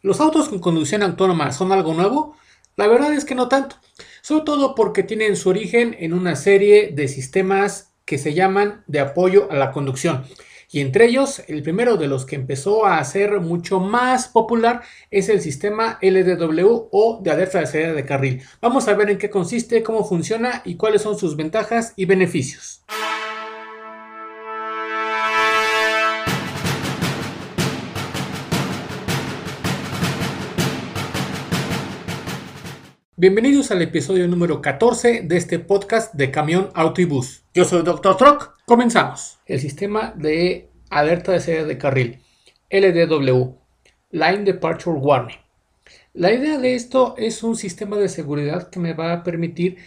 ¿Los autos con conducción autónoma son algo nuevo? La verdad es que no tanto, sobre todo porque tienen su origen en una serie de sistemas que se llaman de apoyo a la conducción. Y entre ellos, el primero de los que empezó a ser mucho más popular es el sistema LDW o de alerta de salida de carril. Vamos a ver en qué consiste, cómo funciona y cuáles son sus ventajas y beneficios. Bienvenidos al episodio número 14 de este podcast de Camión Auto y Bus. Yo soy Dr. Truck. Comenzamos. El sistema de alerta de salida de carril, LDW, Line Departure Warning. La idea de esto es un sistema de seguridad que me va a permitir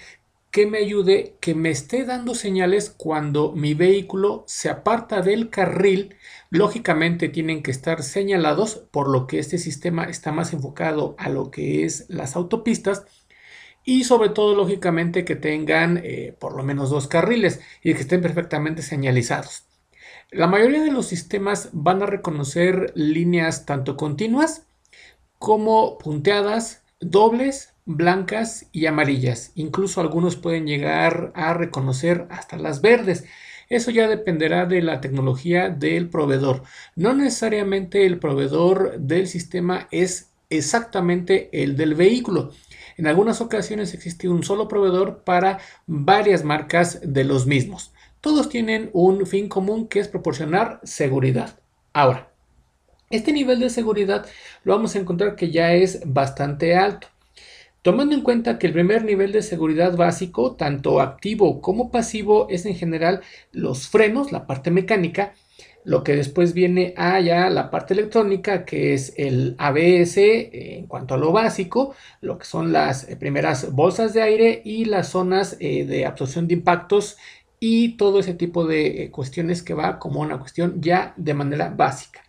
que me ayude, que me esté dando señales cuando mi vehículo se aparta del carril. Lógicamente tienen que estar señalados, por lo que este sistema está más enfocado a lo que es las autopistas y sobre todo lógicamente que tengan eh, por lo menos dos carriles y que estén perfectamente señalizados. La mayoría de los sistemas van a reconocer líneas tanto continuas como punteadas, dobles, blancas y amarillas. Incluso algunos pueden llegar a reconocer hasta las verdes. Eso ya dependerá de la tecnología del proveedor. No necesariamente el proveedor del sistema es exactamente el del vehículo. En algunas ocasiones existe un solo proveedor para varias marcas de los mismos. Todos tienen un fin común que es proporcionar seguridad. Ahora, este nivel de seguridad lo vamos a encontrar que ya es bastante alto. Tomando en cuenta que el primer nivel de seguridad básico, tanto activo como pasivo, es en general los frenos, la parte mecánica, lo que después viene allá la parte electrónica, que es el ABS eh, en cuanto a lo básico, lo que son las eh, primeras bolsas de aire y las zonas eh, de absorción de impactos y todo ese tipo de cuestiones que va como una cuestión ya de manera básica.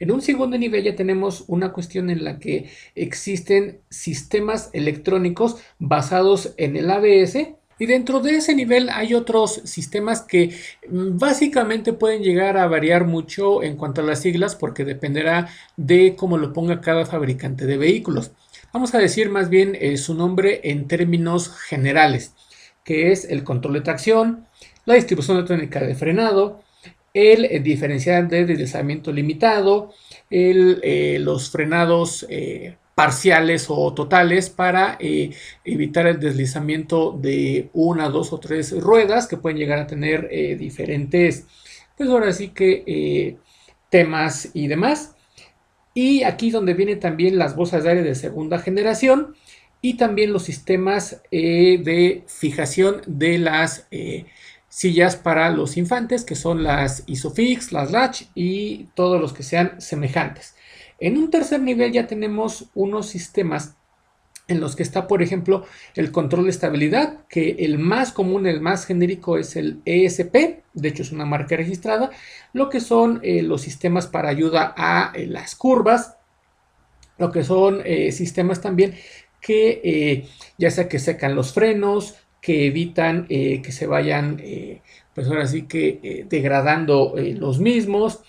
En un segundo nivel ya tenemos una cuestión en la que existen sistemas electrónicos basados en el ABS y dentro de ese nivel hay otros sistemas que mm, básicamente pueden llegar a variar mucho en cuanto a las siglas porque dependerá de cómo lo ponga cada fabricante de vehículos. Vamos a decir más bien eh, su nombre en términos generales, que es el control de tracción, la distribución electrónica de frenado, el eh, diferencial de deslizamiento limitado, eh, los frenados parciales o totales para eh, evitar el deslizamiento de una, dos o tres ruedas que pueden llegar a tener eh, diferentes, pues ahora sí que eh, temas y demás. Y aquí donde vienen también las bolsas de aire de segunda generación y también los sistemas de fijación de las sillas para los infantes, que son las Isofix, las Latch y todos los que sean semejantes. En un tercer nivel ya tenemos unos sistemas en los que está, por ejemplo, el control de estabilidad, que el más común, el más genérico es el ESP, de hecho es una marca registrada, lo que son eh, los sistemas para ayuda a eh, las curvas, lo que son eh, sistemas también que ya sea que secan los frenos, que evitan que se vayan, pues ahora sí que degradando los mismos,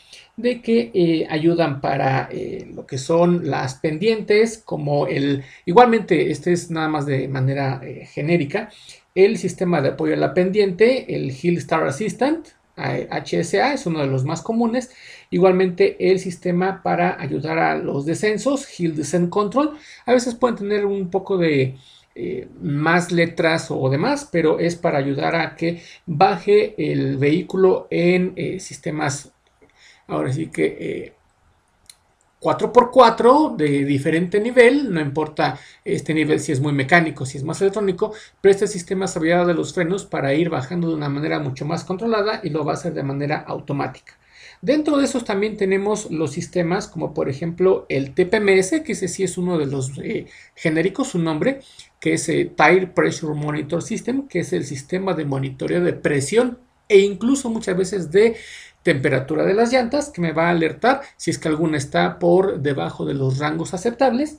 de que eh, ayudan para eh, lo que son las pendientes, como el, igualmente, este es nada más de manera eh, genérica, el sistema de apoyo a la pendiente, el Hill Star Assistant, HSA, es uno de los más comunes. Igualmente el sistema para ayudar a los descensos, Hill Descent Control. A veces pueden tener un poco de más letras o demás, pero es para ayudar a que baje el vehículo en sistemas Ahora sí que 4x4 eh, de diferente nivel, no importa este nivel si es muy mecánico, si es más electrónico, pero este sistema sabido de los frenos para ir bajando de una manera mucho más controlada y lo va a hacer de manera automática. Dentro de esos también tenemos los sistemas como por ejemplo el TPMS, que ese sí es uno de los eh, genéricos, su nombre, que es eh, Tire Pressure Monitor System, que es el sistema de monitoreo de presión e incluso muchas veces de temperatura de las llantas que me va a alertar si es que alguna está por debajo de los rangos aceptables.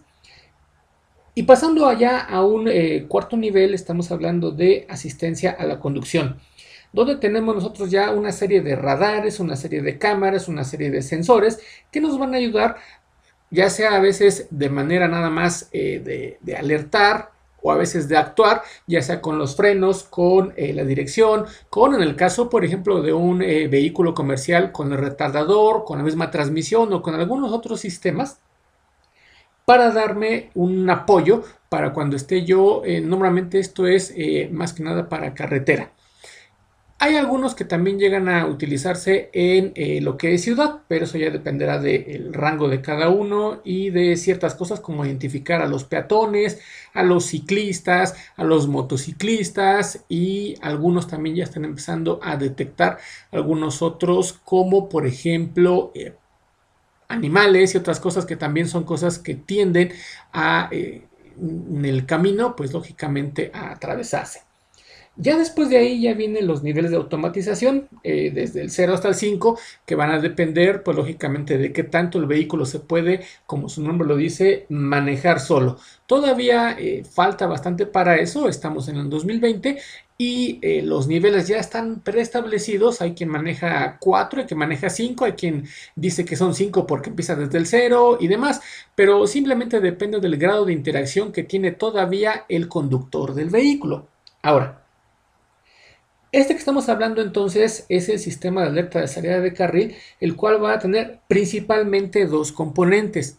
Y pasando allá a un eh, cuarto nivel, estamos hablando de asistencia a la conducción, donde tenemos nosotros ya una serie de radares, una serie de cámaras, una serie de sensores que nos van a ayudar ya sea a veces de manera nada más eh, de, alertar o a veces de actuar, ya sea con los frenos, con eh, la dirección, con en el caso, por ejemplo, de un eh, vehículo comercial con el retardador, con la misma transmisión o con algunos otros sistemas, para darme un apoyo para cuando esté yo, normalmente esto es más que nada para carretera. Hay algunos que también llegan a utilizarse en eh, lo que es ciudad, pero eso ya dependerá del rango de cada uno y de ciertas cosas como identificar a los peatones, a los ciclistas, a los motociclistas y algunos también ya están empezando a detectar algunos otros como por ejemplo eh, animales y otras cosas que también son cosas que tienden a eh, en el camino pues lógicamente a atravesarse. Ya después de ahí ya vienen los niveles de automatización, eh, desde el 0 hasta el 5, que van a depender, pues lógicamente, de qué tanto el vehículo se puede, como su nombre lo dice, manejar solo. Todavía eh, falta bastante para eso, estamos en el 2020 y eh, los niveles ya están preestablecidos. Hay quien maneja 4, hay quien maneja 5, hay quien dice que son 5 porque empieza desde el 0 y demás, pero simplemente depende del grado de interacción que tiene todavía el conductor del vehículo. Ahora, este que estamos hablando entonces es el sistema de alerta de salida de carril, el cual va a tener principalmente dos componentes.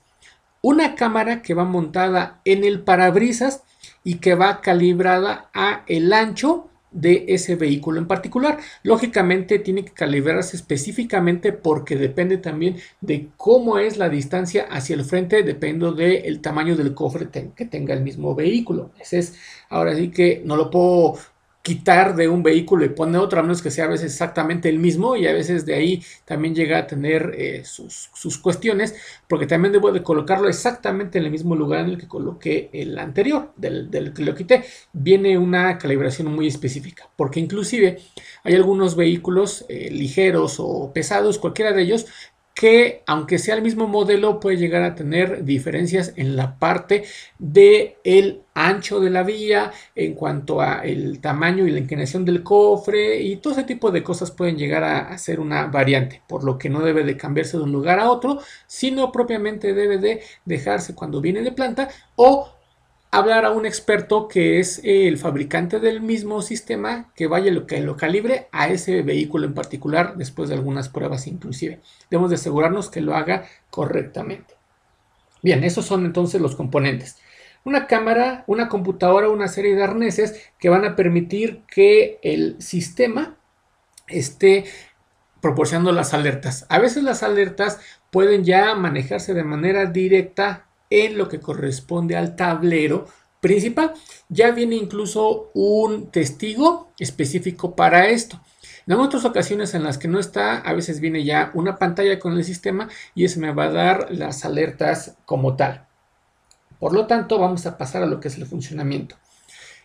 Una cámara que va montada en el parabrisas y que va calibrada a el ancho de ese vehículo en particular. Lógicamente tiene que calibrarse específicamente porque depende también de cómo es la distancia hacia el frente, depende del tamaño del cofre que tenga el mismo vehículo. Ese es, ahora sí que no lo puedo quitar de un vehículo y poner otro, a menos que sea a veces exactamente el mismo y a veces de ahí también llega a tener eh, sus, cuestiones, porque también debo de colocarlo exactamente en el mismo lugar en el que coloqué el anterior, del, que lo quité. Viene una calibración muy específica, porque inclusive hay algunos vehículos eh, ligeros o pesados, cualquiera de ellos, que aunque sea el mismo modelo puede llegar a tener diferencias en la parte de el ancho de la vía en cuanto a el tamaño y la inclinación del cofre y todo ese tipo de cosas pueden llegar a, ser una variante por lo que no debe de cambiarse de un lugar a otro sino propiamente debe de dejarse cuando viene de planta o hablar a un experto que es el fabricante del mismo sistema que vaya lo que lo calibre a ese vehículo en particular después de algunas pruebas inclusive. Debemos de asegurarnos que lo haga correctamente. Bien, esos son entonces los componentes. Una cámara, una computadora, una serie de arneses que van a permitir que el sistema esté proporcionando las alertas. A veces las alertas pueden ya manejarse de manera directa en lo que corresponde al tablero principal. Ya viene incluso un testigo específico para esto. En otras ocasiones en las que no está, a veces viene ya una pantalla con el sistema y eso me va a dar las alertas como tal. Por lo tanto, vamos a pasar a lo que es el funcionamiento.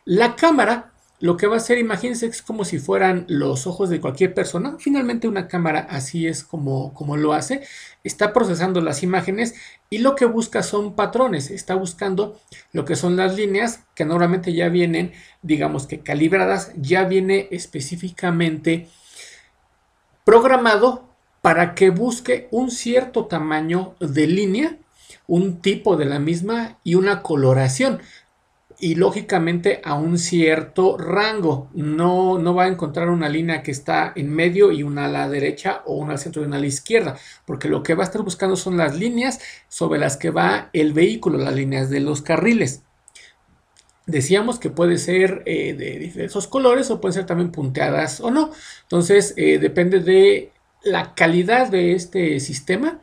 La cámara lo que va a hacer, imagínense, es como si fueran los ojos de cualquier persona. Finalmente una cámara así es como, como lo hace. Está procesando las imágenes y lo que busca son patrones. Está buscando lo que son las líneas que normalmente ya vienen, digamos que calibradas, ya viene específicamente programado para que busque un cierto tamaño de línea, un tipo de la misma y una coloración y lógicamente a un cierto rango. No, no va a encontrar una línea que está en medio y una a la derecha o una al centro y una a la izquierda, porque lo que va a estar buscando son las líneas sobre las que va el vehículo, las líneas de los carriles. Decíamos que puede ser eh, de diversos colores o pueden ser también punteadas o no. Entonces eh, depende de la calidad de este sistema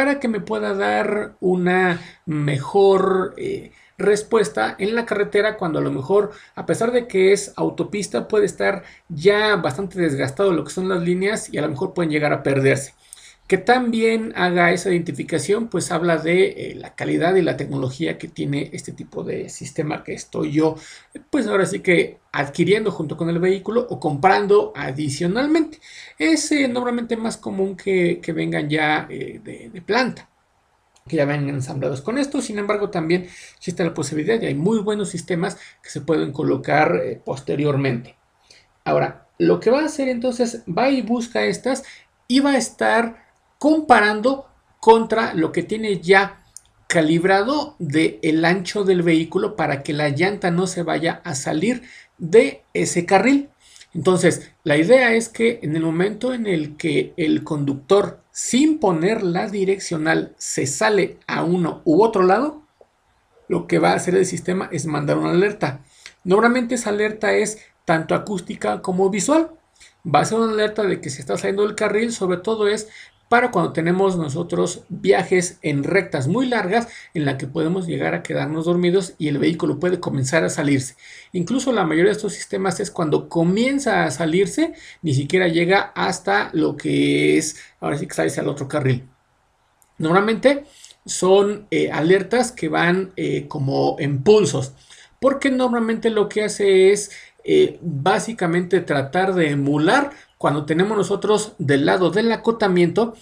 para que me pueda dar una mejor eh, respuesta en la carretera cuando a lo mejor, a pesar de que es autopista, puede estar ya bastante desgastado lo que son las líneas y a lo mejor pueden llegar a perderse. Que también haga esa identificación, pues habla de eh, la calidad y la tecnología que tiene este tipo de sistema que estoy yo, pues ahora sí que adquiriendo junto con el vehículo o comprando adicionalmente. Es eh, normalmente más común que, vengan ya eh, de planta que ya vengan ensamblados con esto. Sin embargo, también existe la posibilidad y hay muy buenos sistemas que se pueden colocar eh, posteriormente. Ahora, lo que va a hacer entonces, va y busca estas y va a estar comparando contra lo que tiene ya calibrado del el ancho del vehículo para que la llanta no se vaya a salir de ese carril. Entonces, la idea es que en el momento en el que el conductor, sin poner la direccional, se sale a uno u otro lado, lo que va a hacer el sistema es mandar una alerta. Normalmente esa alerta es tanto acústica como visual. Va a ser una alerta de que se está saliendo del carril, sobre todo es para cuando tenemos nosotros viajes en rectas muy largas en la que podemos llegar a quedarnos dormidos y el vehículo puede comenzar a salirse. Incluso la mayoría de estos sistemas es cuando comienza a salirse, ni siquiera llega hasta lo que es, ahora sí que salirse al otro carril. Normalmente son eh, alertas que van eh, como impulsos, porque normalmente lo que hace es eh, básicamente tratar de emular cuando tenemos nosotros del lado del acotamiento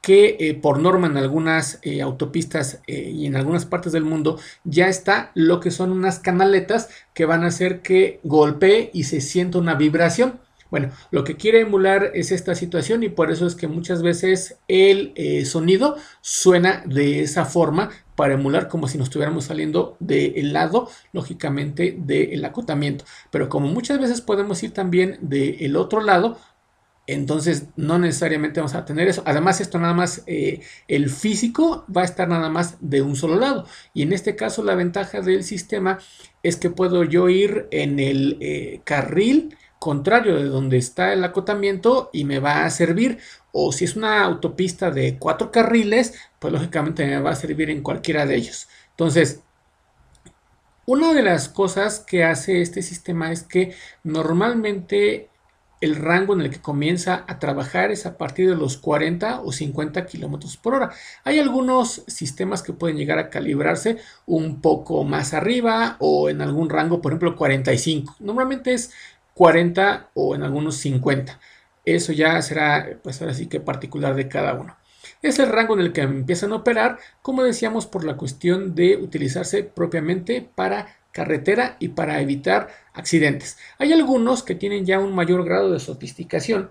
que eh, por norma en algunas eh, autopistas eh, y en algunas partes del mundo ya está lo que son unas canaletas que van a hacer que golpee y se sienta una vibración. Bueno, lo que quiere emular es esta situación y por eso es que muchas veces el sonido suena de esa forma para emular como si nos estuviéramos saliendo del lado, lógicamente, del acotamiento. Pero como muchas veces podemos ir también del otro lado, entonces no necesariamente vamos a tener eso. Además, esto nada más, eh, el físico va a estar nada más de un solo lado. Y en este caso la ventaja del sistema es que puedo yo ir en el eh, carril contrario de donde está el acotamiento y me va a servir. O si es una autopista de cuatro carriles, pues lógicamente me va a servir en cualquiera de ellos. Entonces, una de las cosas que hace este sistema es que normalmente el rango en el que comienza a trabajar es a partir de los 40 o 50 kilómetros por hora. Hay algunos sistemas que pueden llegar a calibrarse un poco más arriba o en algún rango, por ejemplo, 45. Normalmente es 40 o en algunos 50. Eso ya será, pues ahora sí que particular de cada uno. Es el rango en el que empiezan a operar, como decíamos, por la cuestión de utilizarse propiamente para carretera y para evitar accidentes. Hay algunos que tienen ya un mayor grado de sofisticación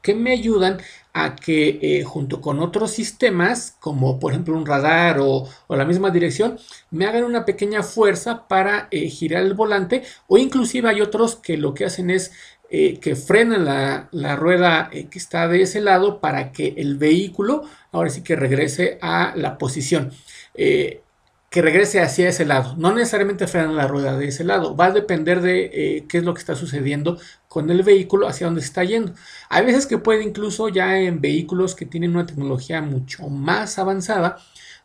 que me ayudan a que eh, junto con otros sistemas, como por ejemplo un radar o, la misma dirección, me hagan una pequeña fuerza para eh, girar el volante o inclusive hay otros que lo que hacen es eh, que frenan la, rueda que está de ese lado para que el vehículo ahora sí que regrese a la posición que regrese hacia ese lado. No necesariamente frenan la rueda de ese lado. Va a depender de eh, qué es lo que está sucediendo con el vehículo, hacia dónde está yendo. Hay veces que puede incluso ya en vehículos que tienen una tecnología mucho más avanzada,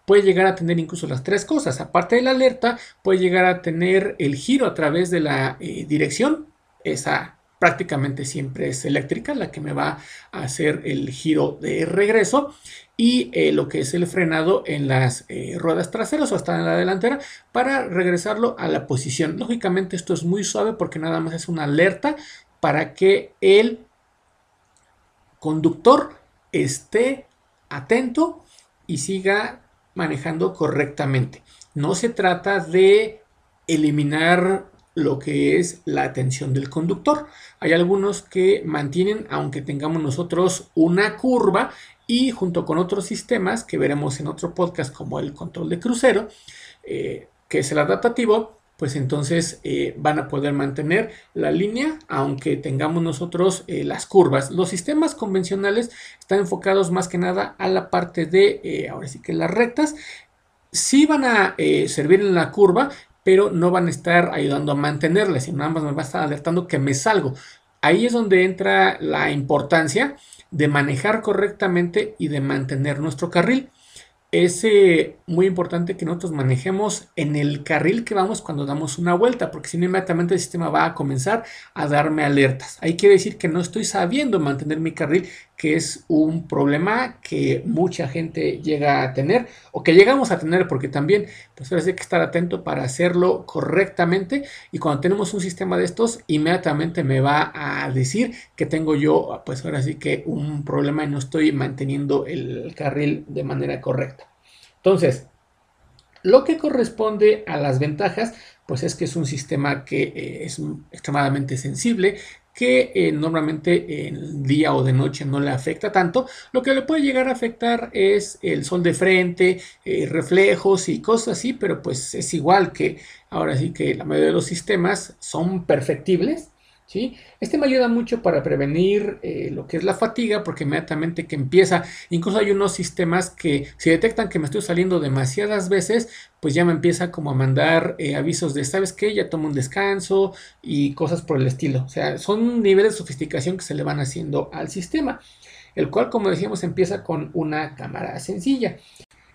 puede llegar a tener incluso las tres cosas. Aparte de la alerta, puede llegar a tener el giro a través de la eh, dirección, esa prácticamente siempre es eléctrica, la que me va a hacer el giro de regreso y eh, lo que es el frenado en las eh, ruedas traseras o hasta en la delantera para regresarlo a la posición. Lógicamente esto es muy suave porque nada más es una alerta para que el conductor esté atento y siga manejando correctamente. No se trata de eliminar lo que es la atención del conductor. Hay algunos que mantienen, aunque tengamos nosotros una curva y junto con otros sistemas que veremos en otro podcast como el control de crucero, eh, que es el adaptativo, pues entonces eh, van a poder mantener la línea aunque tengamos nosotros eh, las curvas. Los sistemas convencionales están enfocados más que nada a la parte de, ahora sí que las rectas, sí van a servir en la curva, pero no van a estar ayudando a mantenerla, sino nada más me va a estar alertando que me salgo. Ahí es donde entra la importancia de manejar correctamente y de mantener nuestro carril es muy importante que nosotros manejemos en el carril que vamos cuando damos una vuelta, porque si no inmediatamente el sistema va a comenzar a darme alertas. Ahí quiere decir que no estoy sabiendo mantener mi carril, que es un problema que mucha gente llega a tener o que llegamos a tener, porque también pues hay que estar atento para hacerlo correctamente y cuando tenemos un sistema de estos, inmediatamente me va a decir que tengo yo pues ahora sí que un problema y no estoy manteniendo el carril de manera correcta. Entonces, lo que corresponde a las ventajas, pues es que es un sistema que eh, es extremadamente sensible, que eh, normalmente en día o de noche no le afecta tanto. Lo que le puede llegar a afectar es el sol de frente, eh, reflejos y cosas así, pero pues es igual que ahora sí que la mayoría de los sistemas son perfectibles este me ayuda mucho para prevenir eh, lo que es la fatiga, porque inmediatamente que empieza, incluso hay unos sistemas que si detectan que me estoy saliendo demasiadas veces, pues ya me empieza como a mandar eh, avisos de, ¿sabes qué? Ya tomo un descanso y cosas por el estilo. O sea, son niveles de sofisticación que se le van haciendo al sistema, el cual, como decíamos, empieza con una cámara sencilla.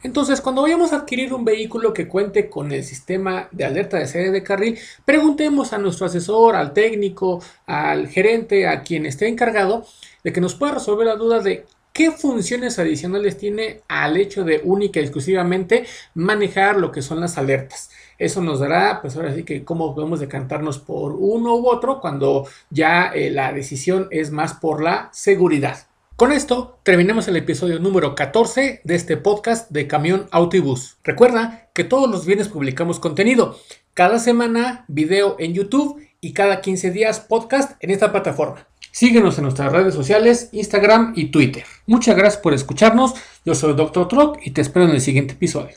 Entonces, cuando vayamos a adquirir un vehículo que cuente con el sistema de alerta de salida de carril, preguntemos a nuestro asesor, al técnico, al gerente, a quien esté encargado, de que nos pueda resolver la duda de qué funciones adicionales tiene al hecho de única y exclusivamente manejar lo que son las alertas. Eso nos dará, pues ahora sí que cómo podemos decantarnos por uno u otro cuando ya eh, la decisión es más por la seguridad. Con esto terminamos el episodio número 14 de este podcast de Camión Autobús. Recuerda que todos los viernes publicamos contenido. Cada semana video en YouTube y cada 15 días podcast en esta plataforma. Síguenos en nuestras redes sociales, Instagram y Twitter. Muchas gracias por escucharnos. Yo soy Dr. Trock y te espero en el siguiente episodio.